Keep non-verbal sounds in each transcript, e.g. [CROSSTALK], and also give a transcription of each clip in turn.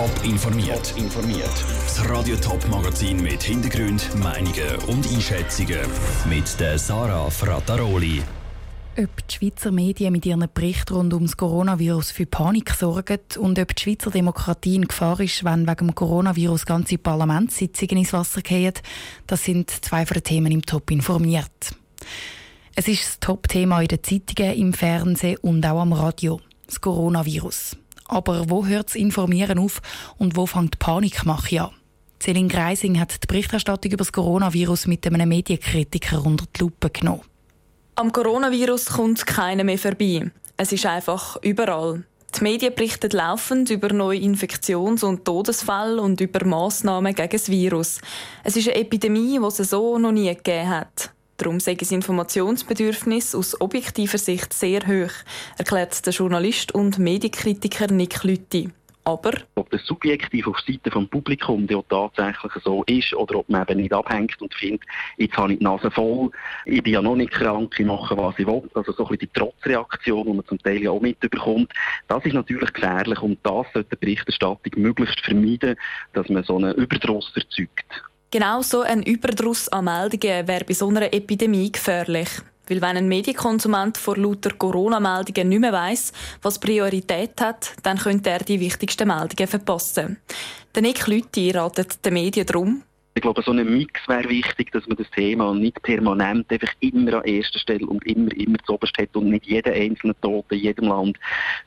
Top informiert. informiert. Das Radio Top Magazin mit Hintergrund, Meinungen und Einschätzungen mit der Sarah Frataroli. Ob die Schweizer Medien mit ihren Berichten rund ums Coronavirus für Panik sorgen und ob die Schweizer Demokratie in Gefahr ist, wenn wegen dem Coronavirus ganze Parlamentssitzungen ins Wasser fallen, das sind zwei von den Themen im Top informiert. Es ist das Top-Thema in den Zeitungen, im Fernsehen und auch am Radio. Das Coronavirus. Aber wo hört das Informieren auf und wo fängt die Panikmache an? Celine Greising hat die Berichterstattung über das Coronavirus mit einem Medienkritiker unter die Lupe genommen. Am Coronavirus kommt keiner mehr vorbei. Es ist einfach überall. Die Medien berichten laufend über neue Infektions- und Todesfälle und über Massnahmen gegen das Virus. Es ist eine Epidemie, die es so noch nie gegeben hat. Darum sei das Informationsbedürfnis aus objektiver Sicht sehr hoch, erklärt der Journalist und Medienkritiker Nick Lütti. Aber ob das subjektiv auf Seite des Publikums ja tatsächlich so ist oder ob man eben nicht abhängt und findet, jetzt habe ich die Nase voll, ich bin ja noch nicht krank, ich mache, was ich will. Also so ein bisschen die Trotzreaktion, die man zum Teil ja auch mitbekommt, das ist natürlich gefährlich und das sollte die Berichterstattung möglichst vermeiden, dass man so einen Überdruss erzeugt. Genau so ein Überdruss an Meldungen wäre bei so einer Epidemie gefährlich. Weil wenn ein Medienkonsument vor lauter Corona-Meldungen nicht mehr weiss, was Priorität hat, dann könnte er die wichtigsten Meldungen verpassen. Der Nick Lüthi ratet den Medien darum, ich glaube, so ein Mix wäre wichtig, dass man das Thema nicht permanent einfach immer an erster Stelle und immer, immer zu oberst hat und nicht jeden einzelnen Toten in jedem Land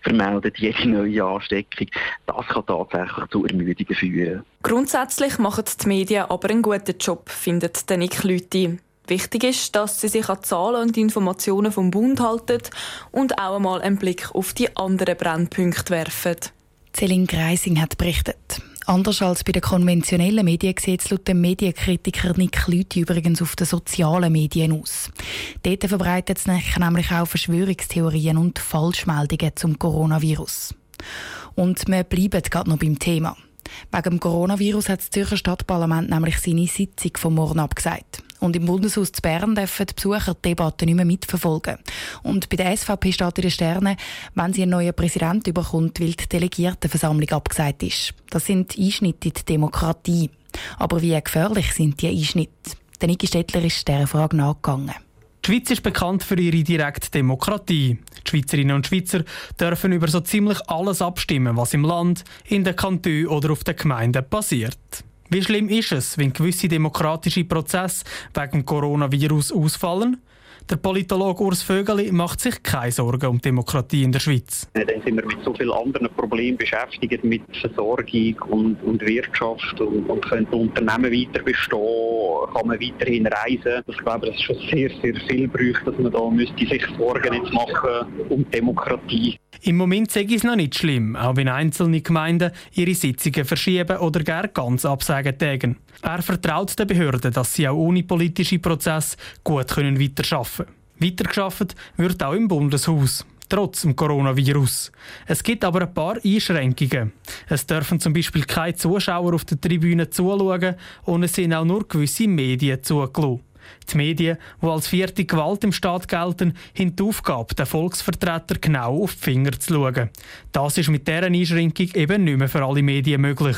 vermeldet, jede neue Ansteckung. Das kann tatsächlich zu Ermüdungen führen. Grundsätzlich machen die Medien aber einen guten Job, findet der Nick Lüthi. Wichtig ist, dass sie sich an Zahlen und Informationen vom Bund halten und auch einmal einen Blick auf die anderen Brennpunkte werfen. Celine Greising hat berichtet. Anders als bei den konventionellen Medien sieht es laut dem Medienkritiker Nick Lüthi übrigens auf den sozialen Medien aus. Dort verbreitet es nämlich auch Verschwörungstheorien und Falschmeldungen zum Coronavirus. Und wir bleiben gerade noch beim Thema. Wegen dem Coronavirus hat das Zürcher Stadtparlament nämlich seine Sitzung vom Morgen abgesagt. Und im Bundeshaus zu Bern dürfen die Besucher die Debatte nicht mehr mitverfolgen. Und bei der SVP steht in den Sternen, wenn sie einen neuen Präsidenten überkommt, weil die Delegiertenversammlung abgesagt ist. Das sind Einschnitte in die Demokratie. Aber wie gefährlich sind die Einschnitte? Der Niki Stettler ist dieser Frage nachgegangen. Die Schweiz ist bekannt für ihre direkte Demokratie. Die Schweizerinnen und Schweizer dürfen über so ziemlich alles abstimmen, was im Land, in den Kantonen oder auf den Gemeinden passiert. Wie schlimm ist es, wenn gewisse demokratische Prozesse wegen Coronavirus ausfallen? Der Politologe Urs Vögeli macht sich keine Sorgen um Demokratie in der Schweiz. Dann sind wir mit so vielen anderen Problemen beschäftigt, mit Versorgung und, und Wirtschaft und, und können Unternehmen weiter bestehen, kann man weiterhin reisen. Ich glaube, das ist schon sehr, sehr viel bräuchte, dass man da müsste sich Sorgen jetzt machen um Demokratie. Im Moment sehe ich es noch nicht schlimm, auch wenn einzelne Gemeinden ihre Sitzungen verschieben oder gar ganz absagen tägen. Er vertraut den Behörden, dass sie auch ohne politische Prozesse gut können weiterarbeiten können. Weitergeschafft wird auch im Bundeshaus trotz dem Coronavirus. Es gibt aber ein paar Einschränkungen. Es dürfen zum Beispiel keine Zuschauer auf der Tribüne zuschauen und es sind auch nur gewisse Medien zugelassen. Die Medien, die als vierte Gewalt im Staat gelten, haben die Aufgabe, den Volksvertreter genau auf die Finger zu schauen. Das ist mit dieser Einschränkung eben nicht mehr für alle Medien möglich.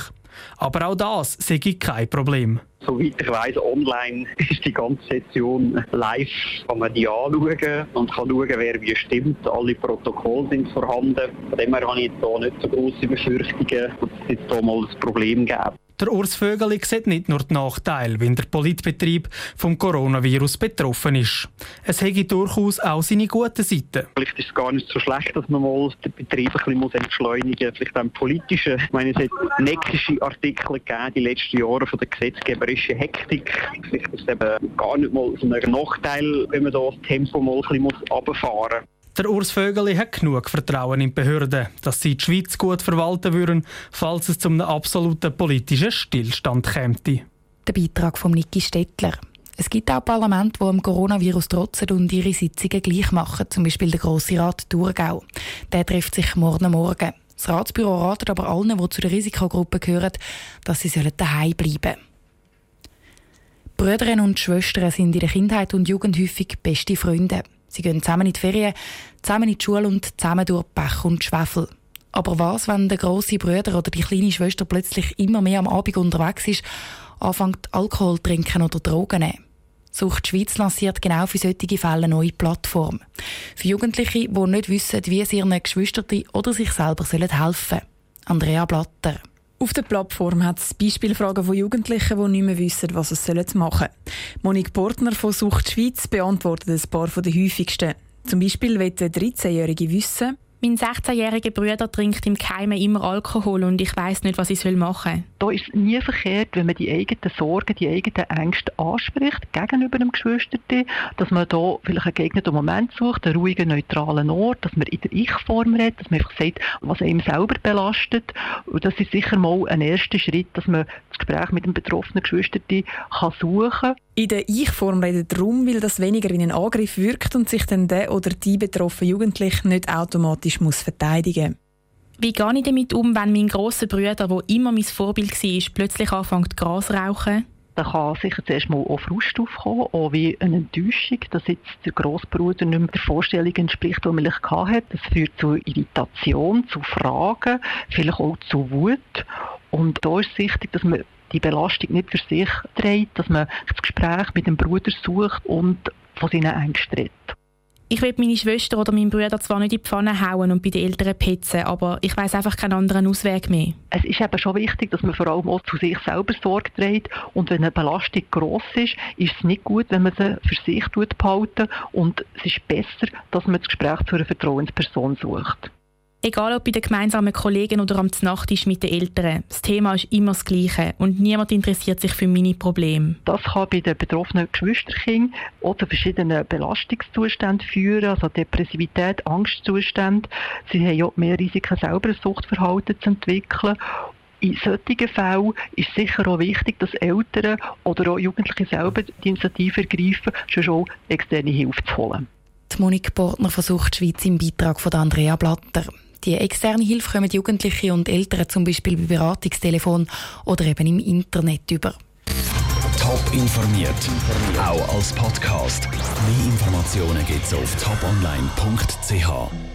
Aber auch das sehe ich kein Problem. Soweit ich weiss, online [LAUGHS] ist die ganze Session live, kann man die anschauen und kann schauen, wer wie stimmt. Alle Protokolle sind vorhanden. Von dem her habe ich jetzt hier nicht so grosse Befürchtungen, dass es jetzt hier mal ein Problem gibt. Der Urs Vögeli sieht nicht nur die Nachteile, wenn der Politbetrieb vom Coronavirus betroffen ist. Es hätte durchaus auch seine guten Seiten. Vielleicht ist es gar nicht so schlecht, dass man mal den Betrieb ein bisschen entschleunigen muss. Vielleicht auch politische. Ich meine, es hat neckische Artikel gegeben die letzten Jahre von der gesetzgeberischen Hektik. Vielleicht ist es eben gar nicht mal so ein Nachteil, wenn man da das Tempo mal ein bisschen runterfahren muss. Der Urs Vögeli hat genug Vertrauen in die Behörden, dass sie die Schweiz gut verwalten würden, falls es zu einem absoluten politischen Stillstand käme. Der Beitrag von Niki Stettler. Es gibt auch Parlamente, die dem Coronavirus trotzen und ihre Sitzungen gleich machen, zum Beispiel der Grosse Rat Thurgau. Der trifft sich morgen Morgen. Das Ratsbüro ratet aber allen, die zu der Risikogruppe gehören, dass sie daheim bleiben sollen. Brüder und Schwestern sind in der Kindheit und Jugend häufig beste Freunde. Sie gehen zusammen in die Ferien, zusammen in die Schule und zusammen durch Pech und Schwefel. Aber was, wenn der große Bruder oder die kleine Schwester plötzlich immer mehr am Abend unterwegs ist, anfängt Alkohol trinken oder Drogen nehmen? Sucht Schweiz lanciert genau für solche Fälle neue Plattform. Für Jugendliche, die nicht wissen, wie sie ihren Geschwistern oder sich selber helfen sollen. Andrea Blatter. Auf der Plattform hat es Beispielfragen von Jugendlichen, die nicht mehr wissen, was sie machen sollen. Monique Portner von Sucht Schweiz beantwortet ein paar der häufigsten. Zum Beispiel will der 13-Jährige wissen, mein 16-jähriger Bruder trinkt im Keime immer Alkohol und ich weiß nicht, was ich machen soll. Da ist nie verkehrt, wenn man die eigenen Sorgen, die eigenen Ängste anspricht gegenüber dem Geschwisterten, dass man da vielleicht einen geeigneten Moment sucht, einen ruhigen, neutralen Ort, dass man in der Ich-Form redet, dass man einfach sagt, was einem selber belastet. Und das ist sicher mal ein erster Schritt, dass man das Gespräch mit dem betroffenen Geschwisterten kann suchen kann. In der Ich-Form redet darum, weil das weniger wie ein Angriff wirkt und sich dann der oder die betroffene Jugendliche nicht automatisch muss verteidigen Wie gehe ich damit um, wenn mein grosser Bruder, der immer mein Vorbild war, plötzlich anfängt Gras zu rauchen? Da kann sicher zuerst mal auch Frust aufkommen, auch wie eine Enttäuschung, dass jetzt der Grossbruder nicht mehr der Vorstellung entspricht, die man hatte. Das führt zu Irritation, zu Fragen, vielleicht auch zu Wut. Und da ist es wichtig, dass man die Belastung nicht für sich trägt, dass man das Gespräch mit dem Bruder sucht und von seinen Ängsten redet. Ich will meine Schwester oder meinen Bruder zwar nicht in die Pfanne hauen und bei den Eltern petzen, aber ich weiß einfach keinen anderen Ausweg mehr. Es ist eben schon wichtig, dass man vor allem auch zu sich selber Sorge trägt und wenn eine Belastung gross ist, ist es nicht gut, wenn man sie für sich behalten und es ist besser, dass man das Gespräch zu einer Vertrauensperson sucht. Egal ob bei den gemeinsamen Kollegen oder am Nachttisch mit den Eltern, das Thema ist immer das gleiche und niemand interessiert sich für meine Probleme. Das kann bei den betroffenen Geschwisterkindern oder verschiedenen Belastungszuständen führen, also Depressivität, Angstzustände. Sie haben ja mehr Risiken, selber ein Suchtverhalten zu entwickeln in solchen Fällen ist sicher auch wichtig, dass Eltern oder auch Jugendliche selber die Initiative ergreifen, schon auch externe Hilfe zu holen. Die Monique Portner versucht Schweiz im Beitrag von Andrea Blatter. Die externe Hilfe kommen Jugendliche und Eltern zum Beispiel bei Beratungstelefon oder eben im Internet über. Top informiert, auch als Podcast. Mehr Informationen gibt es auf toponline.ch.